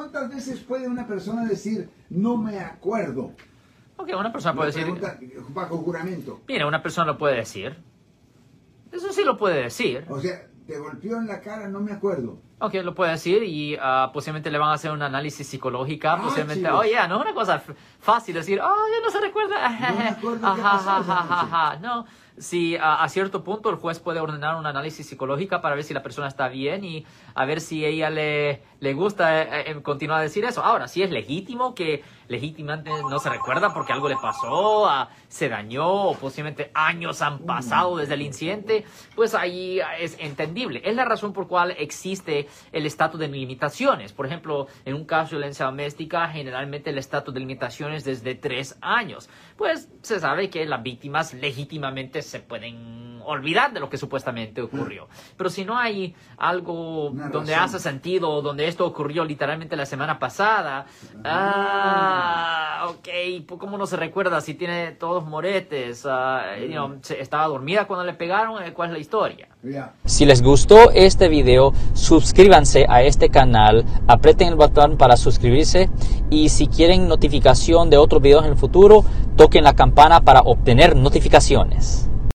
¿cuántas veces puede una persona decir no me acuerdo? Ok, una persona puede decir... bajo juramento. Mira, una persona lo puede decir. Eso sí lo puede decir. O sea, te golpeó en la cara, no me acuerdo. Ok, lo puede decir y ah, posiblemente le van a hacer un análisis psicológica. Ah, posiblemente, chicos. oh, ya, no es una cosa fácil decir, oh, ya no se recuerda. No Ajá. No, si ah, a cierto punto el juez puede ordenar un análisis psicológica para ver si la persona está bien y a ver si ella le, le gusta eh, eh, continuar a decir eso. Ahora, si es legítimo que legítimamente no se recuerda porque algo le pasó, ah, se dañó o posiblemente años han pasado desde el incidente, pues ahí es entendible. Es la razón por cual existe el estatus de limitaciones. Por ejemplo, en un caso de violencia doméstica, generalmente el estatus de limitaciones es de tres años. Pues se sabe que las víctimas legítimamente se pueden olvidar de lo que supuestamente ocurrió. Pero si no hay algo donde hace sentido, donde esto ocurrió literalmente la semana pasada, ah, pues, ¿cómo no se recuerda si tiene todos moretes? Ah, you know, se- ¿Estaba dormida cuando le pegaron? Eh, ¿Cuál es la historia? Ya. Si les gustó este video, suscríbanse a este canal, aprieten el botón para suscribirse y si quieren notificación de otros videos en el futuro, toquen la campana para obtener notificaciones.